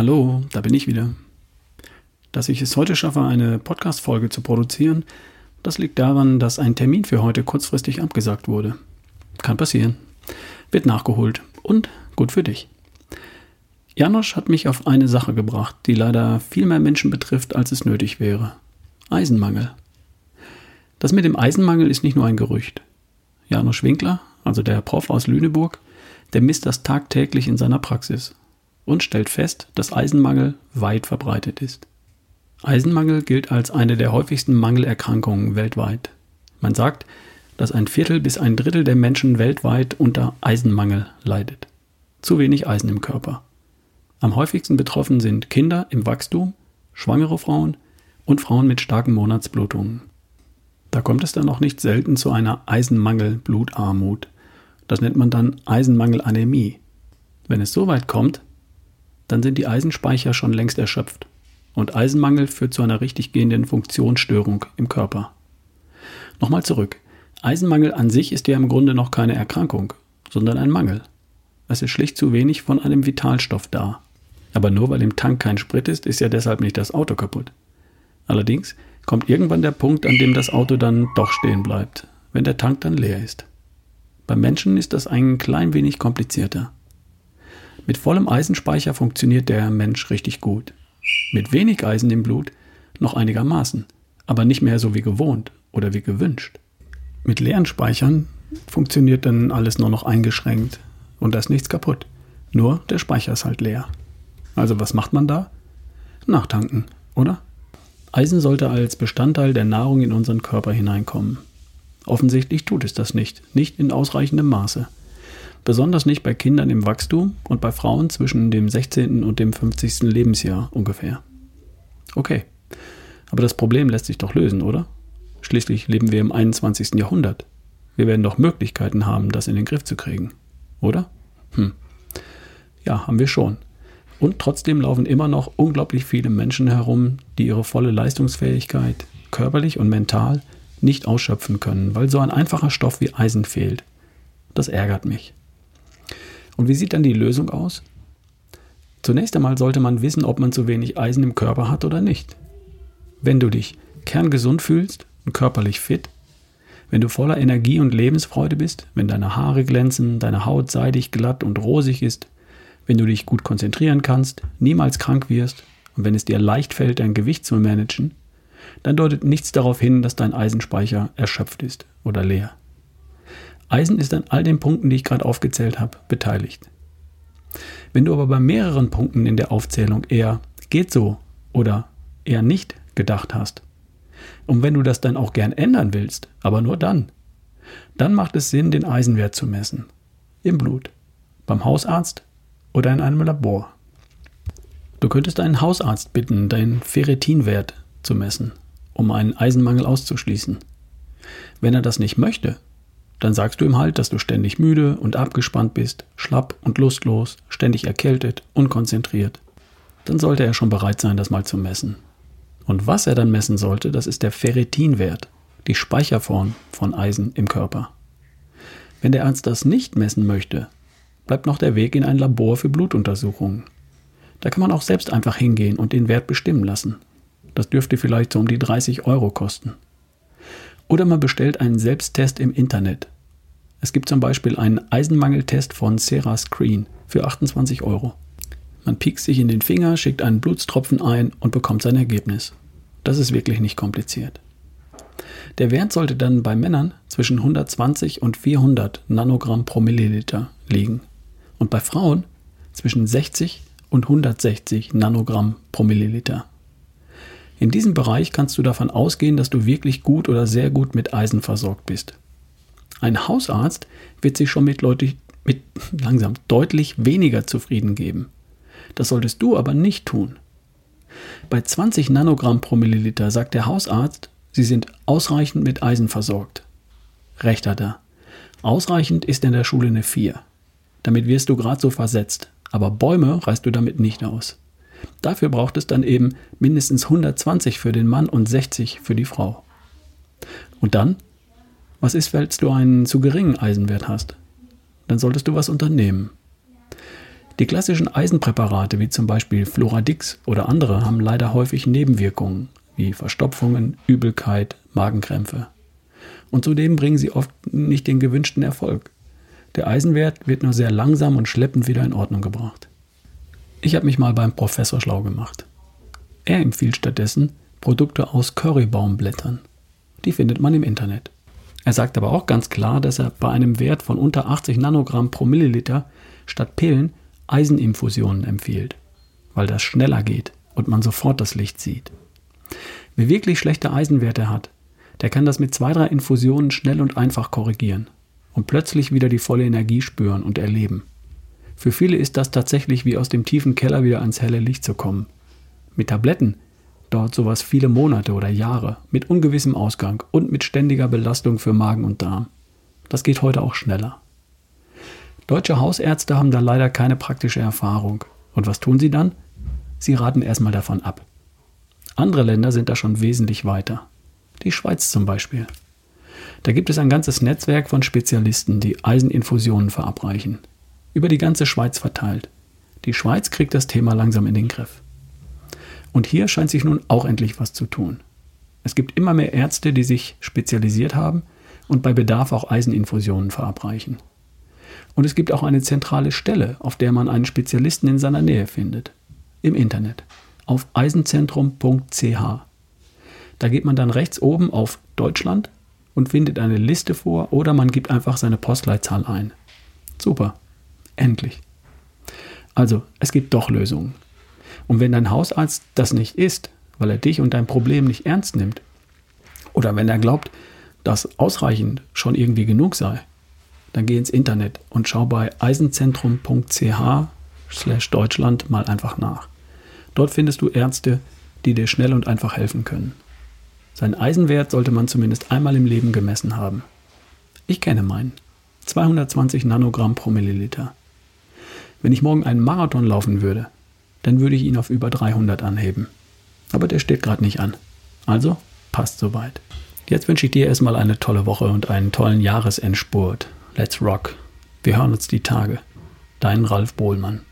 Hallo, da bin ich wieder. Dass ich es heute schaffe, eine Podcast-Folge zu produzieren, das liegt daran, dass ein Termin für heute kurzfristig abgesagt wurde. Kann passieren. Wird nachgeholt. Und gut für dich. Janosch hat mich auf eine Sache gebracht, die leider viel mehr Menschen betrifft, als es nötig wäre. Eisenmangel. Das mit dem Eisenmangel ist nicht nur ein Gerücht. Janosch Winkler, also der Prof aus Lüneburg, der misst das tagtäglich in seiner Praxis und stellt fest, dass Eisenmangel weit verbreitet ist. Eisenmangel gilt als eine der häufigsten Mangelerkrankungen weltweit. Man sagt, dass ein Viertel bis ein Drittel der Menschen weltweit unter Eisenmangel leidet. Zu wenig Eisen im Körper. Am häufigsten betroffen sind Kinder im Wachstum, schwangere Frauen und Frauen mit starken Monatsblutungen. Da kommt es dann auch nicht selten zu einer Eisenmangel-Blutarmut. Das nennt man dann Eisenmangelanämie. Wenn es so weit kommt, dann sind die Eisenspeicher schon längst erschöpft. Und Eisenmangel führt zu einer richtig gehenden Funktionsstörung im Körper. Nochmal zurück. Eisenmangel an sich ist ja im Grunde noch keine Erkrankung, sondern ein Mangel. Es ist schlicht zu wenig von einem Vitalstoff da. Aber nur weil im Tank kein Sprit ist, ist ja deshalb nicht das Auto kaputt. Allerdings kommt irgendwann der Punkt, an dem das Auto dann doch stehen bleibt, wenn der Tank dann leer ist. Beim Menschen ist das ein klein wenig komplizierter. Mit vollem Eisenspeicher funktioniert der Mensch richtig gut. Mit wenig Eisen im Blut noch einigermaßen, aber nicht mehr so wie gewohnt oder wie gewünscht. Mit leeren Speichern funktioniert dann alles nur noch eingeschränkt und da ist nichts kaputt. Nur der Speicher ist halt leer. Also was macht man da? Nachtanken, oder? Eisen sollte als Bestandteil der Nahrung in unseren Körper hineinkommen. Offensichtlich tut es das nicht, nicht in ausreichendem Maße. Besonders nicht bei Kindern im Wachstum und bei Frauen zwischen dem 16. und dem 50. Lebensjahr ungefähr. Okay, aber das Problem lässt sich doch lösen, oder? Schließlich leben wir im 21. Jahrhundert. Wir werden doch Möglichkeiten haben, das in den Griff zu kriegen, oder? Hm. Ja, haben wir schon. Und trotzdem laufen immer noch unglaublich viele Menschen herum, die ihre volle Leistungsfähigkeit, körperlich und mental, nicht ausschöpfen können, weil so ein einfacher Stoff wie Eisen fehlt. Das ärgert mich. Und wie sieht dann die Lösung aus? Zunächst einmal sollte man wissen, ob man zu wenig Eisen im Körper hat oder nicht. Wenn du dich kerngesund fühlst und körperlich fit, wenn du voller Energie und Lebensfreude bist, wenn deine Haare glänzen, deine Haut seidig, glatt und rosig ist, wenn du dich gut konzentrieren kannst, niemals krank wirst und wenn es dir leicht fällt, dein Gewicht zu managen, dann deutet nichts darauf hin, dass dein Eisenspeicher erschöpft ist oder leer. Eisen ist an all den Punkten, die ich gerade aufgezählt habe, beteiligt. Wenn du aber bei mehreren Punkten in der Aufzählung eher geht so oder eher nicht gedacht hast, und wenn du das dann auch gern ändern willst, aber nur dann, dann macht es Sinn, den Eisenwert zu messen. Im Blut, beim Hausarzt oder in einem Labor. Du könntest einen Hausarzt bitten, deinen Ferritinwert zu messen, um einen Eisenmangel auszuschließen. Wenn er das nicht möchte, dann sagst du ihm halt, dass du ständig müde und abgespannt bist, schlapp und lustlos, ständig erkältet, unkonzentriert. Dann sollte er schon bereit sein, das mal zu messen. Und was er dann messen sollte, das ist der Ferritinwert, die Speicherform von Eisen im Körper. Wenn der Arzt das nicht messen möchte, bleibt noch der Weg in ein Labor für Blutuntersuchungen. Da kann man auch selbst einfach hingehen und den Wert bestimmen lassen. Das dürfte vielleicht so um die 30 Euro kosten. Oder man bestellt einen Selbsttest im Internet. Es gibt zum Beispiel einen Eisenmangeltest von Sera Screen für 28 Euro. Man piekt sich in den Finger, schickt einen Blutstropfen ein und bekommt sein Ergebnis. Das ist wirklich nicht kompliziert. Der Wert sollte dann bei Männern zwischen 120 und 400 Nanogramm pro Milliliter liegen und bei Frauen zwischen 60 und 160 Nanogramm pro Milliliter. In diesem Bereich kannst du davon ausgehen, dass du wirklich gut oder sehr gut mit Eisen versorgt bist. Ein Hausarzt wird sich schon mit, Leute, mit langsam deutlich weniger zufrieden geben. Das solltest du aber nicht tun. Bei 20 Nanogramm pro Milliliter sagt der Hausarzt, sie sind ausreichend mit Eisen versorgt. Recht hat er. Ausreichend ist in der Schule eine 4. Damit wirst du gerade so versetzt, aber Bäume reißt du damit nicht aus. Dafür braucht es dann eben mindestens 120 für den Mann und 60 für die Frau. Und dann? Was ist, falls du einen zu geringen Eisenwert hast? Dann solltest du was unternehmen. Die klassischen Eisenpräparate wie zum Beispiel Floradix oder andere haben leider häufig Nebenwirkungen wie Verstopfungen, Übelkeit, Magenkrämpfe. Und zudem bringen sie oft nicht den gewünschten Erfolg. Der Eisenwert wird nur sehr langsam und schleppend wieder in Ordnung gebracht. Ich habe mich mal beim Professor schlau gemacht. Er empfiehlt stattdessen Produkte aus Currybaumblättern. Die findet man im Internet. Er sagt aber auch ganz klar, dass er bei einem Wert von unter 80 Nanogramm pro Milliliter statt Pillen Eiseninfusionen empfiehlt, weil das schneller geht und man sofort das Licht sieht. Wer wirklich schlechte Eisenwerte hat, der kann das mit zwei, drei Infusionen schnell und einfach korrigieren und plötzlich wieder die volle Energie spüren und erleben. Für viele ist das tatsächlich wie aus dem tiefen Keller wieder ans helle Licht zu kommen. Mit Tabletten dauert sowas viele Monate oder Jahre, mit ungewissem Ausgang und mit ständiger Belastung für Magen und Darm. Das geht heute auch schneller. Deutsche Hausärzte haben da leider keine praktische Erfahrung. Und was tun sie dann? Sie raten erstmal davon ab. Andere Länder sind da schon wesentlich weiter. Die Schweiz zum Beispiel. Da gibt es ein ganzes Netzwerk von Spezialisten, die Eiseninfusionen verabreichen. Über die ganze Schweiz verteilt. Die Schweiz kriegt das Thema langsam in den Griff. Und hier scheint sich nun auch endlich was zu tun. Es gibt immer mehr Ärzte, die sich spezialisiert haben und bei Bedarf auch Eiseninfusionen verabreichen. Und es gibt auch eine zentrale Stelle, auf der man einen Spezialisten in seiner Nähe findet. Im Internet. Auf eisenzentrum.ch. Da geht man dann rechts oben auf Deutschland und findet eine Liste vor oder man gibt einfach seine Postleitzahl ein. Super. Endlich. Also, es gibt doch Lösungen. Und wenn dein Hausarzt das nicht ist, weil er dich und dein Problem nicht ernst nimmt, oder wenn er glaubt, dass ausreichend schon irgendwie genug sei, dann geh ins Internet und schau bei eisenzentrum.ch Deutschland mal einfach nach. Dort findest du Ärzte, die dir schnell und einfach helfen können. Seinen Eisenwert sollte man zumindest einmal im Leben gemessen haben. Ich kenne meinen. 220 Nanogramm pro Milliliter. Wenn ich morgen einen Marathon laufen würde, dann würde ich ihn auf über 300 anheben. Aber der steht gerade nicht an. Also passt soweit. Jetzt wünsche ich dir erstmal eine tolle Woche und einen tollen Jahresendspurt. Let's rock. Wir hören uns die Tage. Dein Ralf Bohlmann.